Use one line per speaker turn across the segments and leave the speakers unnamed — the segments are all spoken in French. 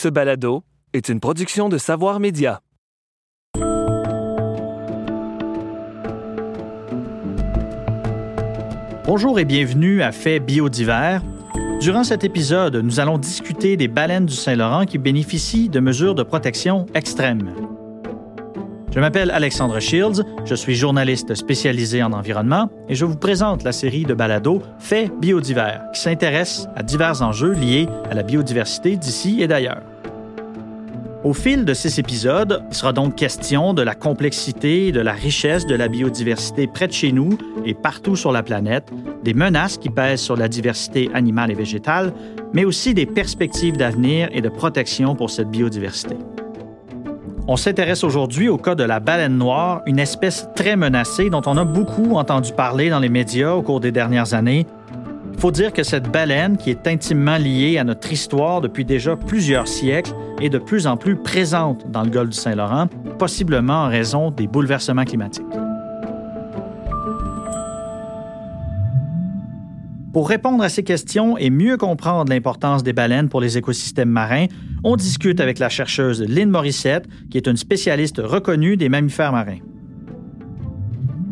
Ce balado est une production de Savoir Média.
Bonjour et bienvenue à Fait biodivers. Durant cet épisode, nous allons discuter des baleines du Saint-Laurent qui bénéficient de mesures de protection extrêmes. Je m'appelle Alexandre Shields, je suis journaliste spécialisé en environnement et je vous présente la série de balados Faits biodivers qui s'intéresse à divers enjeux liés à la biodiversité d'ici et d'ailleurs. Au fil de ces épisodes, il sera donc question de la complexité et de la richesse de la biodiversité près de chez nous et partout sur la planète, des menaces qui pèsent sur la diversité animale et végétale, mais aussi des perspectives d'avenir et de protection pour cette biodiversité. On s'intéresse aujourd'hui au cas de la baleine noire, une espèce très menacée dont on a beaucoup entendu parler dans les médias au cours des dernières années. Il faut dire que cette baleine, qui est intimement liée à notre histoire depuis déjà plusieurs siècles, est de plus en plus présente dans le golfe du Saint-Laurent, possiblement en raison des bouleversements climatiques. Pour répondre à ces questions et mieux comprendre l'importance des baleines pour les écosystèmes marins, on discute avec la chercheuse Lynn Morissette, qui est une spécialiste reconnue des mammifères marins.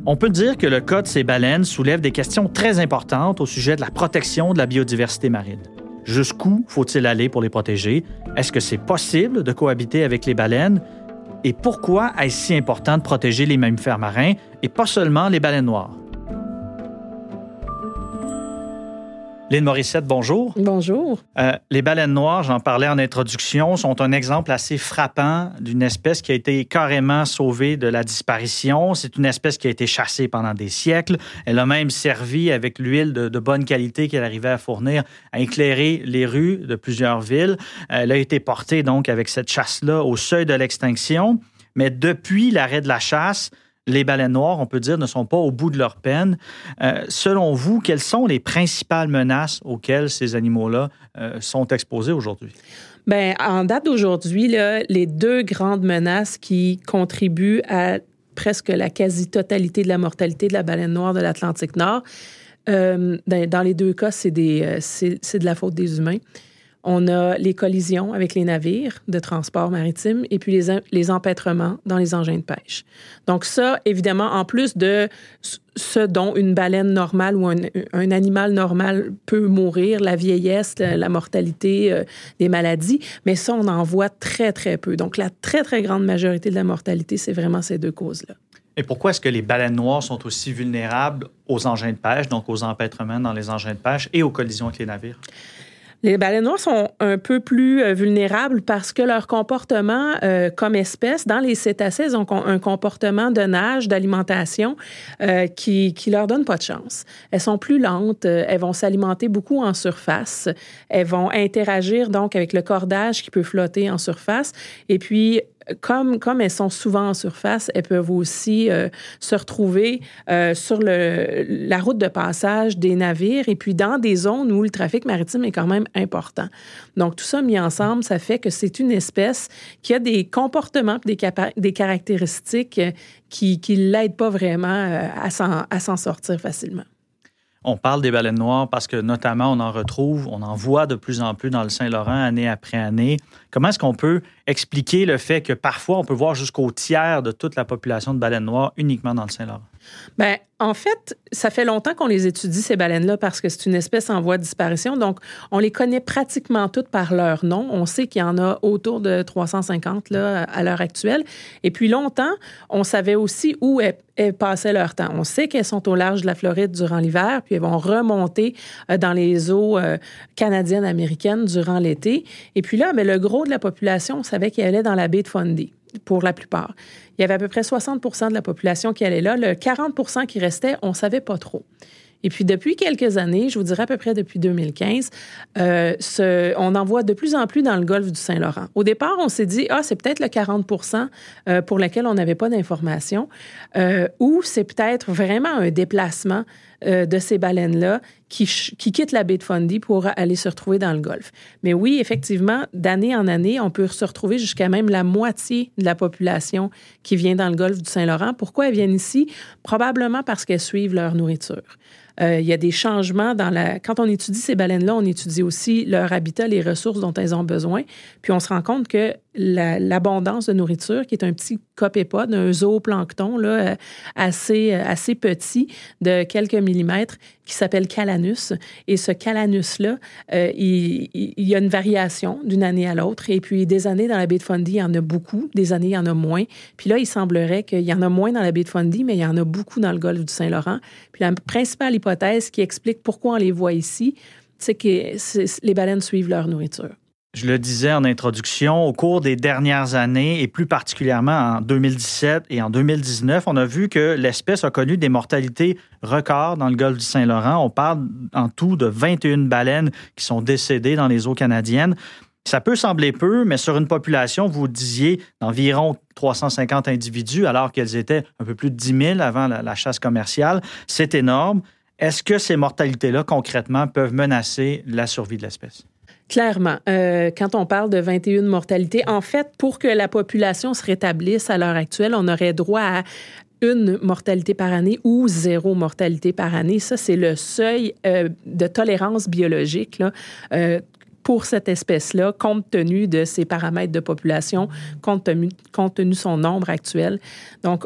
On peut dire que le cas de ces baleines soulève des questions très importantes au sujet de la protection de la biodiversité marine. Jusqu'où faut-il aller pour les protéger? Est-ce que c'est possible de cohabiter avec les baleines? Et pourquoi est-ce si important de protéger les mammifères marins et pas seulement les baleines noires? Lynn Morissette, bonjour.
Bonjour.
Euh, les baleines noires, j'en parlais en introduction, sont un exemple assez frappant d'une espèce qui a été carrément sauvée de la disparition. C'est une espèce qui a été chassée pendant des siècles. Elle a même servi avec l'huile de, de, bonne qualité qu'elle arrivait à fournir à éclairer les rues de plusieurs villes. Elle a été portée donc avec cette chasse-là au seuil de l'extinction. Mais depuis l'arrêt de la chasse, les baleines noires, on peut dire, ne sont pas au bout de leur peine. Euh, selon vous, quelles sont les principales menaces auxquelles ces animaux-là euh, sont exposés aujourd'hui?
Bien, en date d'aujourd'hui, les deux grandes menaces qui contribuent à presque la quasi-totalité de la mortalité de la baleine noire de l'Atlantique Nord, euh, dans les deux cas, c'est de la faute des humains. On a les collisions avec les navires de transport maritime et puis les, les empêtrements dans les engins de pêche. Donc ça, évidemment, en plus de ce dont une baleine normale ou un, animal normal peut mourir, la vieillesse, la, mortalité, euh, des maladies, mais ça, on en voit très, très peu. Donc la très, très grande majorité de la mortalité, c'est vraiment ces deux causes-là.
Et pourquoi est-ce que les baleines noires sont aussi vulnérables aux engins de pêche, donc aux empêtrements dans les engins de pêche et aux collisions avec les navires?
Les baleines noires sont un peu plus euh, vulnérables parce que leur comportement euh, comme espèce, dans les cétacés, ont un comportement de nage, d'alimentation euh, qui, qui leur donne pas de chance. Elles sont plus lentes, elles vont s'alimenter beaucoup en surface, elles vont interagir donc avec le cordage qui peut flotter en surface et puis comme, comme elles sont souvent en surface, elles peuvent aussi euh, se retrouver euh, sur le, la route de passage des navires et puis dans des zones où le trafic maritime est quand même important. Donc, tout ça mis ensemble, ça fait que c'est une espèce qui a des comportements, des, des caractéristiques qui ne l'aident pas vraiment euh, à s'en sortir facilement.
On parle des baleines noires parce que notamment on en retrouve, on en voit de plus en plus dans le Saint-Laurent année après année. Comment est-ce qu'on peut expliquer le fait que parfois on peut voir jusqu'au tiers de toute la population de baleines noires uniquement dans le Saint-Laurent?
Bien, en fait, ça fait longtemps qu'on les étudie, ces baleines-là, parce que c'est une espèce en voie de disparition. Donc, on les connaît pratiquement toutes par leur nom. On sait qu'il y en a autour de 350 là, à l'heure actuelle. Et puis, longtemps, on savait aussi où elles, passaient leur temps. On sait qu'elles sont au large de la Floride durant l'hiver, puis elles vont remonter euh, dans les eaux euh, canadiennes, américaines durant l'été. Et puis là, mais le gros de la population, on savait qu'elle allait dans la baie de Fundy pour la plupart. Il y avait à peu près 60% de la population qui allait là. Le 40 qui restait, on ne savait pas trop. Et puis, depuis quelques années, je vous dirais à peu près depuis 2015, euh, on en voit de plus en plus dans le golfe du Saint-Laurent. Au départ, on s'est dit, ah, c'est peut-être le 40 euh, pour lequel on n'avait pas d'informations, euh, ou c'est peut-être vraiment un déplacement euh, de ces baleines-là qui, qui, quittent la baie de Fundy pour aller se retrouver dans le golfe. Mais oui, effectivement, d'année en année, on peut se retrouver jusqu'à même la moitié de la population qui vient dans le golfe du Saint-Laurent. Pourquoi elles viennent ici? Probablement parce qu'elles suivent leur nourriture. Euh, il y a des changements dans la. Quand on étudie ces baleines-là, on étudie aussi leur habitat, les ressources dont elles ont besoin. Puis on se rend compte que l'abondance de nourriture, qui est un petit copépode, un zooplancton là, euh, assez, euh, assez petit, de quelques millimètres, qui s'appelle calanus. Et ce calanus-là, il, il, y a une variation d'une année à l'autre. Et puis, des années dans la baie de Fundy, il y en a beaucoup. Des années, il y en a moins. Puis là, il semblerait qu'il y en a moins dans la baie de Fundy, mais il y en a beaucoup dans le golfe du Saint-Laurent. Puis la principale hypothèse qui explique pourquoi on les voit ici, c'est que les baleines suivent leur nourriture.
Je le disais en introduction, au cours des dernières années et plus particulièrement en 2017 et en 2019, on a vu que l'espèce a connu des mortalités records dans le golfe du Saint-Laurent. On parle en tout de 21 baleines qui sont décédées dans les eaux canadiennes. Ça peut sembler peu, mais sur une population, vous disiez, d'environ 350 individus, alors qu'elles étaient un peu plus de 10 000 avant la, chasse commerciale, c'est énorme. Est-ce que ces mortalités-là, concrètement, peuvent menacer la survie de l'espèce?
Clairement. Euh, quand on parle de 21 mortalités, en fait, pour que la population se rétablisse à l'heure actuelle, on aurait droit à une mortalité par année ou zéro mortalité par année. Ça, c'est le seuil euh, de tolérance biologique euh, pour cette espèce-là, compte tenu de ses paramètres de population, compte tenu, compte tenu son nombre actuel. Donc,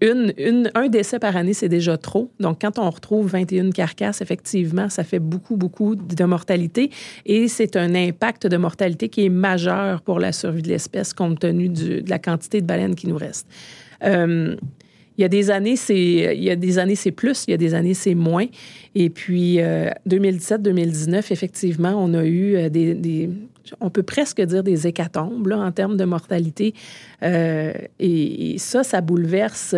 une, un décès par année, c'est déjà trop. Donc, quand on retrouve 21 carcasses, effectivement, ça fait beaucoup, beaucoup de mortalité. Et c'est un impact de mortalité qui est majeur pour la survie de l'espèce, compte tenu de la quantité de baleines qui nous reste. Euh, il y a des années, c'est il y a des années c'est plus, il y a des années c'est moins. Et puis 2017-2019, euh, effectivement, on a eu euh, des, on peut presque dire des hécatombes là, en termes de mortalité. Euh, et, ça, ça bouleverse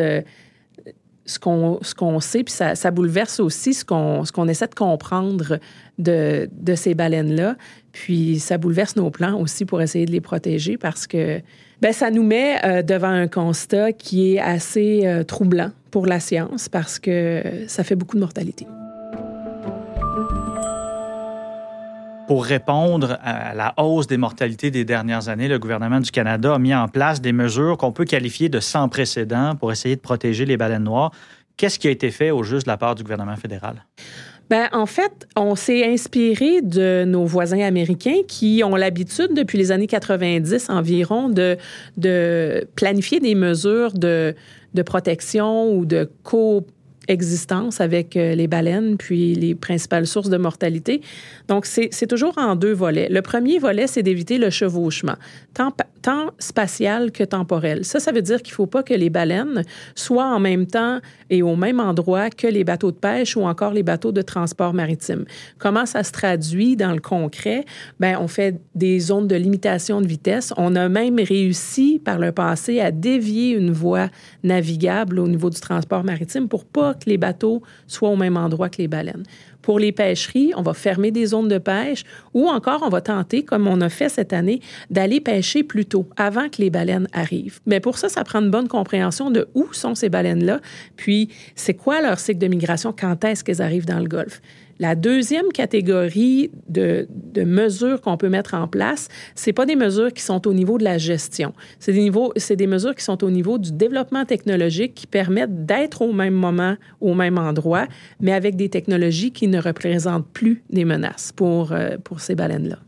ce qu'on ce qu'on sait, puis ça, bouleverse aussi ce qu'on essaie de comprendre de, de ces baleines là. Puis ça bouleverse nos plans aussi pour essayer de les protéger parce que ben, ça nous met euh, devant un constat qui est assez euh, troublant pour la science parce que ça fait beaucoup de mortalité.
Pour répondre à la hausse des mortalités des dernières années, le gouvernement du Canada a mis en place des mesures qu'on peut qualifier de sans précédent pour essayer de protéger les baleines noires. Qu'est-ce qui a été fait au juste de la part du gouvernement fédéral?
Ben, en fait, on s'est inspiré de nos voisins américains qui ont l'habitude, depuis les années 90 environ, de, planifier des mesures de, de protection ou de coopération existence avec euh, les baleines, puis les principales sources de mortalité. Donc, c'est toujours en deux volets. Le premier volet, c'est d'éviter le chevauchement, tant, spatial que temporel. Ça, ça veut dire qu'il ne faut pas que les baleines soient en même temps et au même endroit que les bateaux de pêche ou encore les bateaux de transport maritime. Comment ça se traduit dans le concret? Bien, on fait des zones de limitation de vitesse. On a même réussi par le passé à dévier une voie navigable au niveau du transport maritime pour pas les bateaux soient au même endroit que les baleines. Pour les pêcheries, on va fermer des zones de pêche ou encore on va tenter, comme on a fait cette année, d'aller pêcher plus tôt, avant que les baleines arrivent. Mais pour ça, ça prend une bonne compréhension de où sont ces baleines-là, puis c'est quoi leur cycle de migration, quand est-ce qu'elles arrivent dans le golfe. La deuxième catégorie de, de mesures qu'on peut mettre en place, c'est pas des mesures qui sont au niveau de la gestion. C'est des, niveaux, des mesures qui sont au niveau du développement technologique qui permettent d'être au même moment, au même endroit, mais avec des technologies qui ne représentent plus des menaces pour, euh, pour ces baleines-là.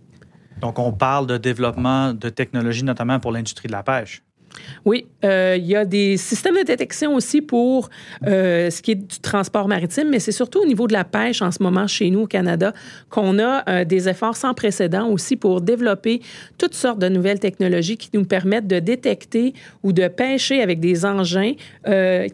Donc, on parle de développement de technologies, notamment pour l'industrie de la pêche.
Oui, euh, il y a des systèmes de détection aussi pour euh, ce qui est du transport maritime, mais c'est surtout au niveau de la pêche en ce moment chez nous au Canada qu'on a euh, des efforts sans précédent aussi pour développer toutes sortes de nouvelles technologies qui nous permettent de détecter ou de pêcher avec des engins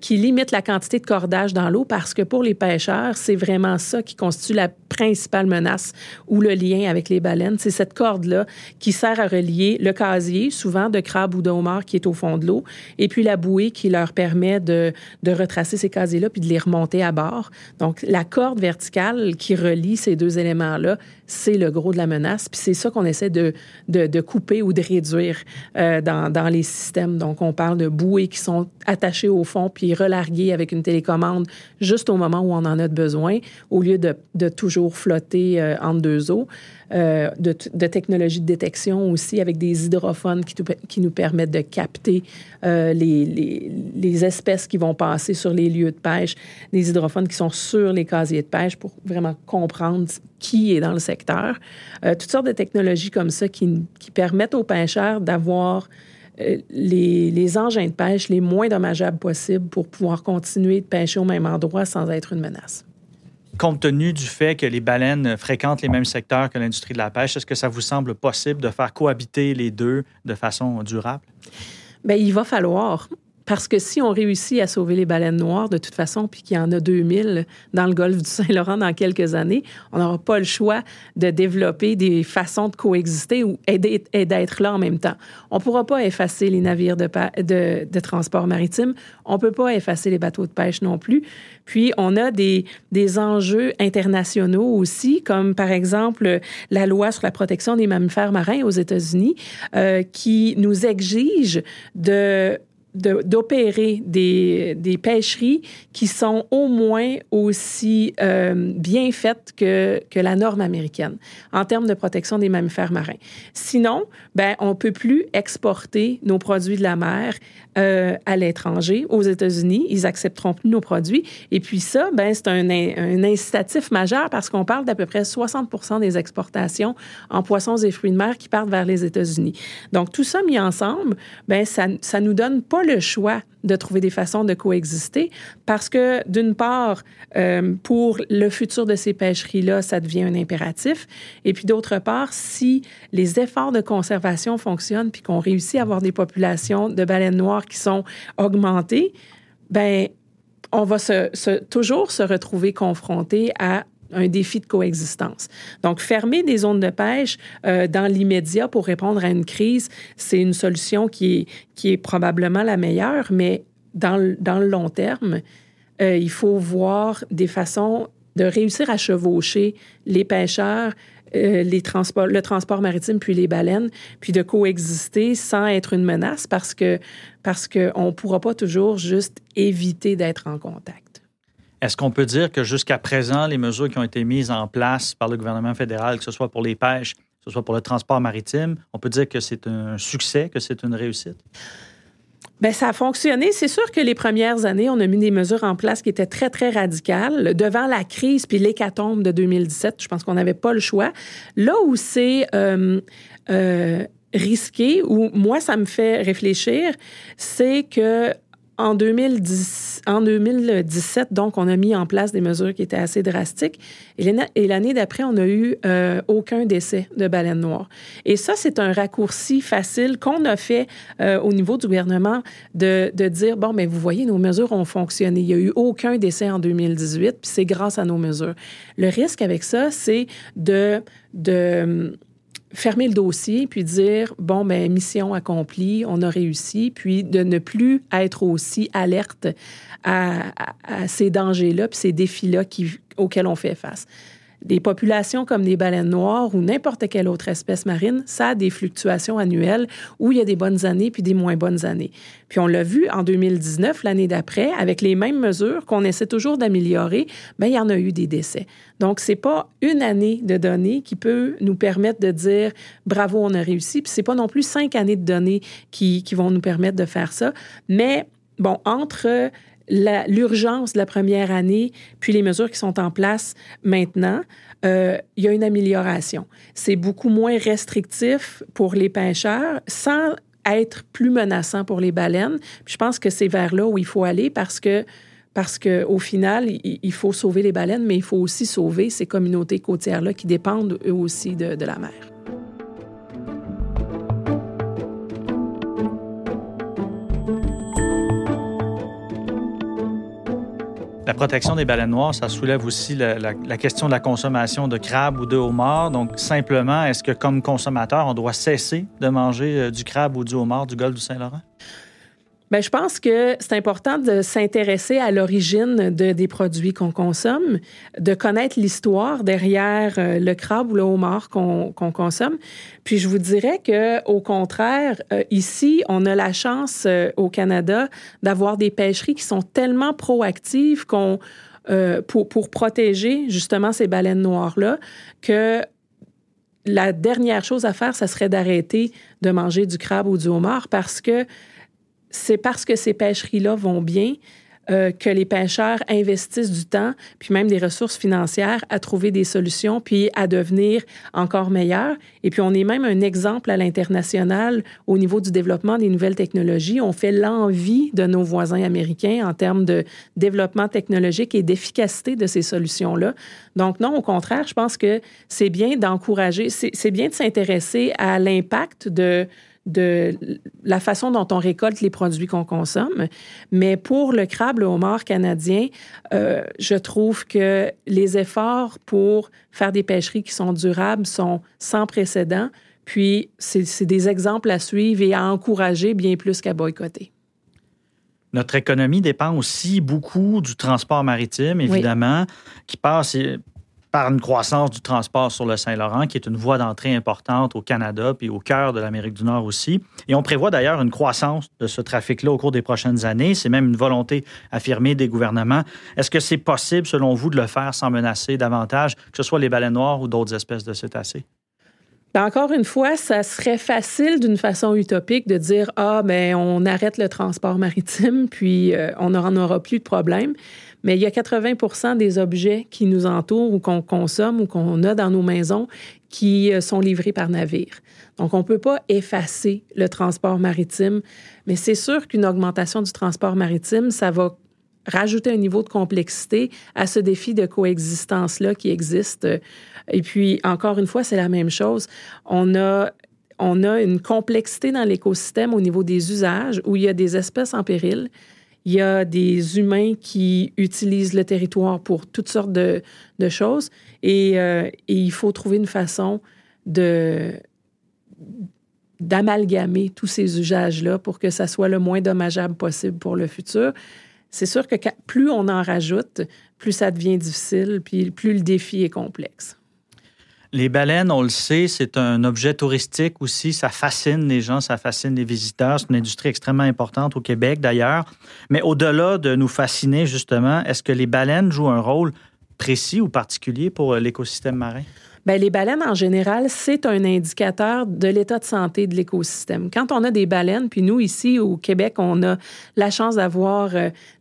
qui limitent la quantité de cordage dans l'eau parce que pour les pêcheurs, c'est vraiment ça qui constitue la principale menace ou le lien avec les baleines. C'est cette corde-là qui sert à relier le casier, souvent de crabe ou de homard qui est au fond de l'eau, et puis la bouée qui leur permet de, de retracer ces casiers-là puis de les remonter à bord. Donc, la corde verticale qui relie ces deux éléments-là, c'est le gros de la menace. Puis c'est ça qu'on essaie de, de, couper ou de réduire euh, dans, dans, les systèmes. Donc, on parle de bouées qui sont attachées au fond puis relarguées avec une télécommande juste au moment où on en a besoin, au lieu de, de toujours flotter euh, entre deux eaux. Euh, de, technologies de détection aussi avec des hydrophones qui, nous permettent de capter euh, les, les, espèces qui vont passer sur les lieux de pêche, des hydrophones qui sont sur les casiers de pêche pour vraiment comprendre qui est dans le secteur. Euh, toutes sortes de technologies comme ça qui, permettent aux pêcheurs d'avoir les, engins de pêche les moins dommageables possibles pour pouvoir continuer de pêcher au même endroit sans être une menace
compte tenu du fait que les baleines fréquentent les mêmes secteurs que l'industrie de la pêche, est-ce que ça vous semble possible de faire cohabiter les deux de façon durable?
Bien, il va falloir. Parce que si on réussit à sauver les baleines noires de toute façon, puis qu'il y en a 2000 dans le golfe du Saint-Laurent dans quelques années, on n'aura pas le choix de développer des façons de coexister ou et d'être là en même temps. On ne pourra pas effacer les navires de, de, de transport maritime. On ne peut pas effacer les bateaux de pêche non plus. Puis, on a des, des enjeux internationaux aussi, comme par exemple la loi sur la protection des mammifères marins aux États-Unis, euh, qui nous exige de d'opérer des, pêcheries qui sont au moins aussi euh, bien faites que, la norme américaine en termes de protection des mammifères marins. Sinon, ben, on peut plus exporter nos produits de la mer euh, à l'étranger, aux États-Unis. Ils accepteront plus nos produits. Et puis ça, ben, c'est un, un, incitatif majeur parce qu'on parle d'à peu près 60 des exportations en poissons et fruits de mer qui partent vers les États-Unis. Donc, tout ça mis ensemble, ben, ça, ça nous donne pas le choix de trouver des façons de coexister parce que, d'une part, euh, pour le futur de ces pêcheries-là, ça devient un impératif. Et puis, d'autre part, si les efforts de conservation fonctionnent puis qu'on réussit à avoir des populations de baleines noires qui sont augmentées, ben on va se, toujours se retrouver confronté à un défi de coexistence. Donc, fermer des zones de pêche euh, dans l'immédiat pour répondre à une crise, c'est une solution qui est, qui est probablement la meilleure, mais dans le, dans le long terme, euh, il faut voir des façons de réussir à chevaucher les pêcheurs, euh, les transports, le transport maritime puis les baleines, puis de coexister sans être une menace parce parce qu'on ne pourra pas toujours juste éviter d'être en contact.
Est-ce qu'on peut dire que jusqu'à présent, les mesures qui ont été mises en place par le gouvernement fédéral, que ce soit pour les pêches, que ce soit pour le transport maritime, on peut dire que c'est un succès, que c'est une réussite?
Bien, ça a fonctionné. C'est sûr que les premières années, on a mis des mesures en place qui étaient très, très radicales. Devant la crise puis l'hécatombe de 2017, je pense qu'on n'avait pas le choix. Là où c'est euh, euh, risqué, où moi, ça me fait réfléchir, c'est que en, 2010, en 2017, donc, on a mis en place des mesures qui étaient assez drastiques. Et l'année d'après, on n'a eu euh, aucun décès de baleine noire. Et ça, c'est un raccourci facile qu'on a fait euh, au niveau du gouvernement de, de dire, bon, mais vous voyez, nos mesures ont fonctionné. Il n'y a eu aucun décès en 2018, puis c'est grâce à nos mesures. Le risque avec ça, c'est de... de fermer le dossier puis dire bon ben mission accomplie, on a réussi, puis de ne plus être aussi alerte à, ces dangers-là puis ces défis-là auxquels on fait face. Des populations comme des baleines noires ou n'importe quelle autre espèce marine, ça a des fluctuations annuelles où il y a des bonnes années puis des moins bonnes années. Puis on l'a vu en 2019, l'année d'après, avec les mêmes mesures qu'on essaie toujours d'améliorer, bien, il y en a eu des décès. Donc, c'est pas une année de données qui peut nous permettre de dire bravo, on a réussi. Puis c'est pas non plus cinq années de données qui, qui vont nous permettre de faire ça. Mais bon, entre l'urgence de la première année, puis les mesures qui sont en place maintenant, euh, il y a une amélioration. C'est beaucoup moins restrictif pour les pêcheurs sans être plus menaçant pour les baleines. Je pense que c'est vers là où il faut aller parce que parce qu'au final, il, faut sauver les baleines, mais il faut aussi sauver ces communautés côtières-là qui dépendent eux aussi de, de la mer.
La protection des baleines noires, ça soulève aussi la, question de la consommation de crabes ou de homards. Donc, simplement, est-ce que comme consommateur, on doit cesser de manger euh, du crabe ou du homard du golfe du Saint-Laurent?
Bien, je pense que c'est important de s'intéresser à l'origine de, des produits qu'on consomme, de connaître l'histoire derrière euh, le crabe ou le homard qu'on consomme. Puis je vous dirais que, au contraire, euh, ici, on a la chance euh, au Canada d'avoir des pêcheries qui sont tellement proactives qu'on pour, pour protéger justement ces baleines noires-là que la dernière chose à faire, ça serait d'arrêter de manger du crabe ou du homard parce que c'est parce que ces pêcheries-là vont bien euh, que les pêcheurs investissent du temps, puis même des ressources financières à trouver des solutions, puis à devenir encore meilleurs. Et puis on est même un exemple à l'international au niveau du développement des nouvelles technologies. On fait l'envie de nos voisins américains en termes de développement technologique et d'efficacité de ces solutions-là. Donc non, au contraire, je pense que c'est bien d'encourager, c'est bien de s'intéresser à l'impact de de la façon dont on récolte les produits qu'on consomme. Mais pour le crabe, le homard canadien, euh, je trouve que les efforts pour faire des pêcheries qui sont durables sont sans précédent. Puis, c'est des exemples à suivre et à encourager bien plus qu'à boycotter.
Notre économie dépend aussi beaucoup du transport maritime, évidemment, qui passe par une croissance du transport sur le Saint-Laurent, qui est une voie d'entrée importante au Canada puis au cœur de l'Amérique du Nord aussi. Et on prévoit d'ailleurs une croissance de ce trafic-là au cours des prochaines années. C'est même une volonté affirmée des gouvernements. Est-ce que c'est possible, selon vous, de le faire sans menacer davantage, que ce soit les baleines noires ou d'autres espèces de cétacés?
Ben, encore une fois, ça serait facile d'une façon utopique de dire ah ben on arrête le transport maritime puis euh, on n'en aura plus de problème. Mais il y a 80% des objets qui nous entourent ou qu'on consomme ou qu'on a dans nos maisons qui euh, sont livrés par navire. Donc, on ne peut pas effacer le transport maritime, mais c'est sûr qu'une augmentation du transport maritime, ça va rajouter un niveau de complexité à ce défi de coexistence-là qui existe. Et puis, encore une fois, c'est la même chose. On a on a une complexité dans l'écosystème au niveau des usages où il y a des espèces en péril, il y a des humains qui utilisent le territoire pour toutes sortes de, choses et, euh, et, il faut trouver une façon d'amalgamer tous ces usages-là pour que ça soit le moins dommageable possible pour le futur. C'est sûr que plus on en rajoute, plus ça devient difficile, puis plus le défi est complexe.
Les baleines, on le sait, c'est un objet touristique aussi. Ça fascine les gens, ça fascine les visiteurs. C'est une industrie extrêmement importante au Québec d'ailleurs. Mais au-delà de nous fasciner, justement, est-ce que les baleines jouent un rôle précis ou particulier pour l'écosystème marin?
Bien, les baleines, en général, c'est un indicateur de l'état de santé de l'écosystème. Quand on a des baleines, puis nous, ici au Québec, on a la chance d'avoir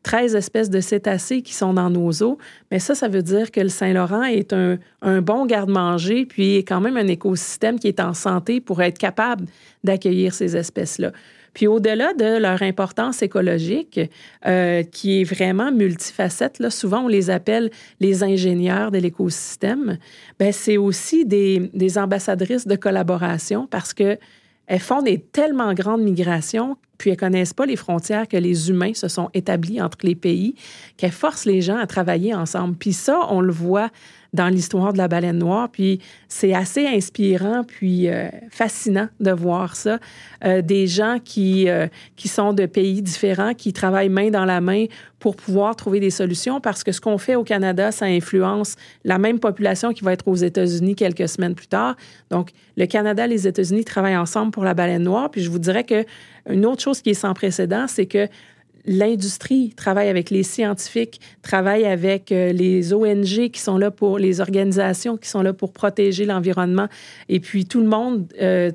13 euh, espèces de cétacés qui sont dans nos eaux, mais ça, ça veut dire que le Saint-Laurent est un, un bon garde-manger, puis quand même un écosystème qui est en santé pour être capable d'accueillir ces espèces-là. Puis au-delà de leur importance écologique, euh, qui est vraiment multifacette, là, souvent on les appelle les ingénieurs de l'écosystème, ben c'est aussi des, des ambassadrices de collaboration parce que elles font des tellement grandes migrations, puis elles connaissent pas les frontières que les humains se sont établis entre les pays, qu'elles forcent les gens à travailler ensemble. Puis ça, on le voit dans l'histoire de la baleine noire. Puis c'est assez inspirant, puis euh, fascinant de voir ça. Euh, des gens qui, euh, qui sont de pays différents, qui travaillent main dans la main pour pouvoir trouver des solutions, parce que ce qu'on fait au Canada, ça influence la même population qui va être aux États-Unis quelques semaines plus tard. Donc, le Canada et les États-Unis travaillent ensemble pour la baleine noire. Puis je vous dirais que une autre chose qui est sans précédent, c'est que l'industrie travaille avec les scientifiques, travaille avec euh, les ONG qui sont là pour, les organisations qui sont là pour protéger l'environnement. Et puis tout le monde euh,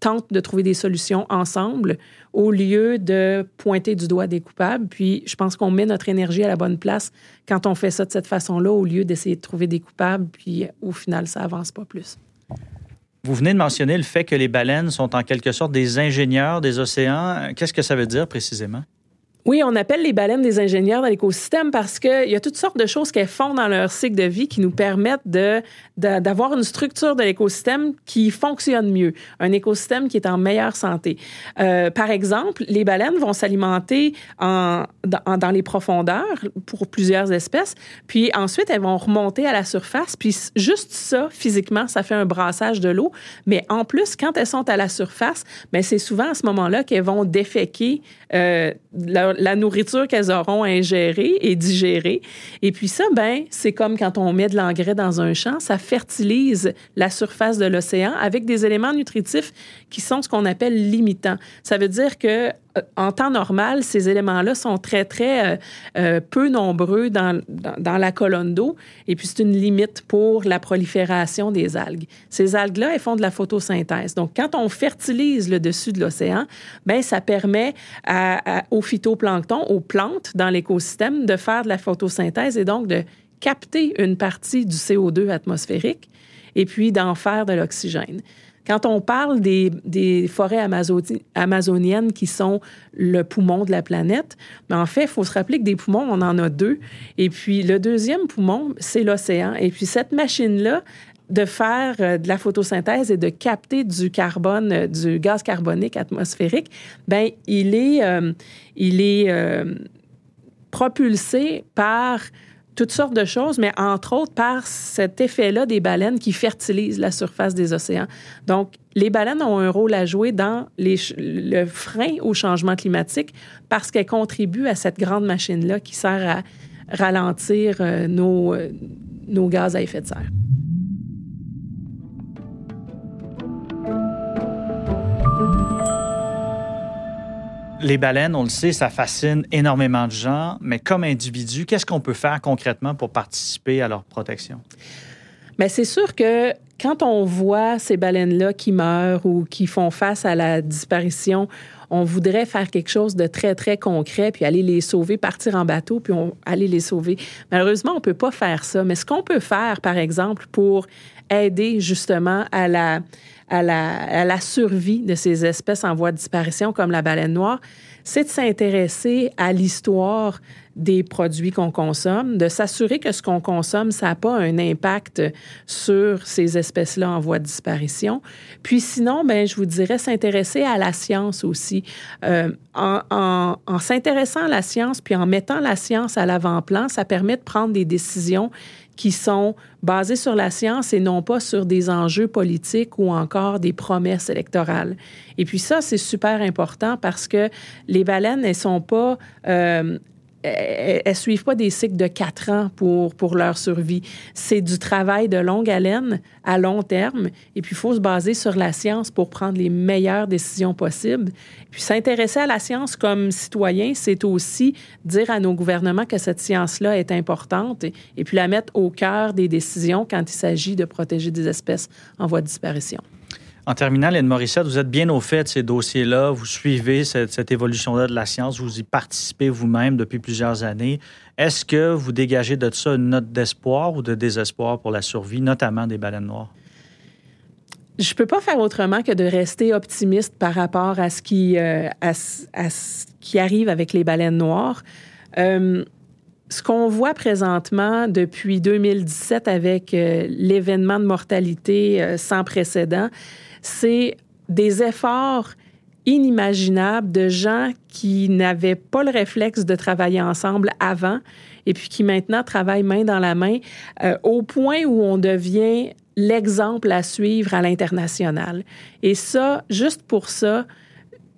tente de trouver des solutions ensemble au lieu de pointer du doigt des coupables. Puis je pense qu'on met notre énergie à la bonne place quand on fait ça de cette façon-là au lieu d'essayer de trouver des coupables. Puis au final, ça avance pas plus.
Vous venez de mentionner le fait que les baleines sont en quelque sorte des ingénieurs des océans. Qu'est-ce que ça veut dire précisément?
Oui, on appelle les baleines des ingénieurs dans l'écosystème parce qu'il y a toutes sortes de choses qu'elles font dans leur cycle de vie qui nous permettent de, d'avoir une structure de l'écosystème qui fonctionne mieux, un écosystème qui est en meilleure santé. Euh, par exemple, les baleines vont s'alimenter en, dans, les profondeurs pour plusieurs espèces, puis ensuite elles vont remonter à la surface, puis juste ça, physiquement, ça fait un brassage de l'eau. Mais en plus, quand elles sont à la surface, ben, c'est souvent à ce moment-là qu'elles vont déféquer euh, la, nourriture qu'elles auront ingérée et digérée. Et puis ça, ben, c'est comme quand on met de l'engrais dans un champ, ça fertilise la surface de l'océan avec des éléments nutritifs qui sont ce qu'on appelle limitants. Ça veut dire que en temps normal, ces éléments-là sont très, très euh, euh, peu nombreux dans, dans, la colonne d'eau. Et puis, c'est une limite pour la prolifération des algues. Ces algues-là, elles font de la photosynthèse. Donc, quand on fertilise le dessus de l'océan, ben ça permet à, au phytoplancton, aux plantes dans l'écosystème, de faire de la photosynthèse et donc de capter une partie du CO2 atmosphérique et puis d'en faire de l'oxygène. Quand on parle des, forêts amazoniennes qui sont le poumon de la planète, ben, en fait, il faut se rappeler que des poumons, on en a deux. Et puis, le deuxième poumon, c'est l'océan. Et puis, cette machine-là, de faire euh, de la photosynthèse et de capter du carbone, euh, du gaz carbonique atmosphérique, ben il est, euh, il est propulsé par toutes sortes de choses, mais entre autres par cet effet-là des baleines qui fertilisent la surface des océans. Donc, les baleines ont un rôle à jouer dans le frein au changement climatique parce qu'elles contribuent à cette grande machine-là qui sert à ralentir euh, nos, euh, nos gaz à effet de serre.
Les baleines, on le sait, ça fascine énormément de gens, mais comme individu, qu'est-ce qu'on peut faire concrètement pour participer à leur protection?
Bien, c'est sûr que quand on voit ces baleines-là qui meurent ou qui font face à la disparition, on voudrait faire quelque chose de très, très concret, puis aller les sauver, partir en bateau, puis aller les sauver. Malheureusement, on ne peut pas faire ça. Mais ce qu'on peut faire, par exemple, pour aider justement à la, à la, survie de ces espèces en voie de disparition comme la baleine noire, c'est de s'intéresser à l'histoire des produits qu'on consomme, de s'assurer que ce qu'on consomme, ça n'a pas un impact sur ces espèces-là en voie de disparition. Puis sinon, ben, je vous dirais s'intéresser à la science aussi. Euh, en, en, en s'intéressant à la science, puis en mettant la science à l'avant-plan, ça permet de prendre des décisions qui sont basés sur la science et non pas sur des enjeux politiques ou encore des promesses électorales. Et puis ça, c'est super important parce que les baleines, elles sont pas euh, elles ne suivent pas des cycles de quatre ans pour, pour leur survie. C'est du travail de longue haleine à long terme. Et puis, il faut se baser sur la science pour prendre les meilleures décisions possibles. Puis, s'intéresser à la science comme citoyen, c'est aussi dire à nos gouvernements que cette science-là est importante et, et puis la mettre au cœur des décisions quand il s'agit de protéger des espèces en voie de disparition.
En terminant, Lynn Morissette, vous êtes bien au fait de ces dossiers-là, vous suivez cette, évolution-là de la science, vous y participez vous-même depuis plusieurs années. Est-ce que vous dégagez de ça une note d'espoir ou de désespoir pour la survie, notamment des baleines noires?
Je ne peux pas faire autrement que de rester optimiste par rapport à ce qui, euh, arrive avec les baleines noires. Euh, ce qu'on voit présentement depuis 2017 avec euh, l'événement de mortalité sans précédent, c'est des efforts inimaginables de gens qui n'avaient pas le réflexe de travailler ensemble avant et puis qui maintenant travaillent main dans la main euh, au point où on devient l'exemple à suivre à l'international. Et ça, juste pour ça,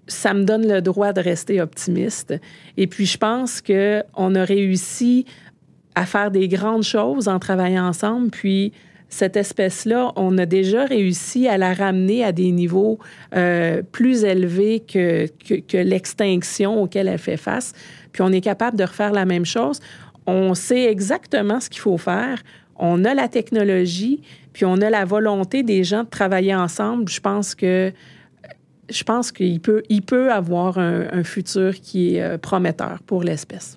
ça me donne le droit de rester optimiste. Et puis, je pense qu'on a réussi à faire des grandes choses en travaillant ensemble, puis cette espèce-là, on a déjà réussi à la ramener à des niveaux euh, plus élevés que, que, l'extinction auquel elle fait face. Puis on est capable de refaire la même chose. On sait exactement ce qu'il faut faire. On a la technologie, puis on a la volonté des gens de travailler ensemble. Je pense que je pense qu'il peut, il peut avoir un, un futur qui est euh, prometteur pour l'espèce.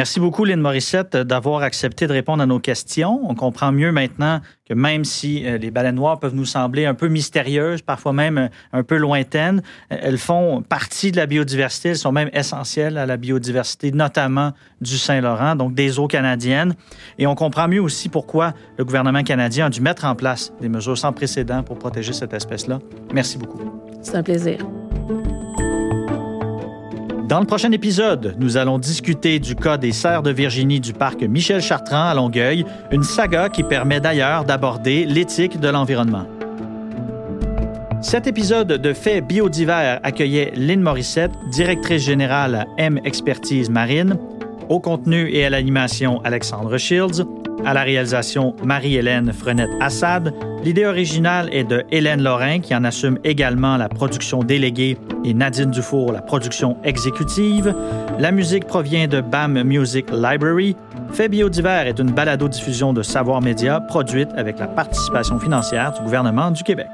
Merci beaucoup, Lynn Morissette, d'avoir accepté de répondre à nos questions. On comprend mieux maintenant que même si euh, les baleines noires peuvent nous sembler un peu mystérieuses, parfois même euh, un peu lointaines, euh, elles font partie de la biodiversité, elles sont même essentielles à la biodiversité, notamment du Saint-Laurent, donc des eaux canadiennes. Et on comprend mieux aussi pourquoi le gouvernement canadien a dû mettre en place des mesures sans précédent pour protéger cette espèce-là. Merci beaucoup.
C'est un plaisir.
Dans le prochain épisode, nous allons discuter du cas des serres de Virginie du parc Michel Chartrand à Longueuil, une saga qui permet d'ailleurs d'aborder l'éthique de l'environnement. Cet épisode de Faits biodivers accueillait Lynn Morissette, directrice générale M Expertise Marine, au contenu et à l'animation Alexandre Shields, à la réalisation Marie-Hélène Frenette-Assad. L'idée originale est de Hélène Lorrain, qui en assume également la production déléguée, et Nadine Dufour, la production exécutive. La musique provient de BAM Music Library. Fait biodivers est une balado-diffusion de Savoir Média produite avec la participation financière du gouvernement du Québec.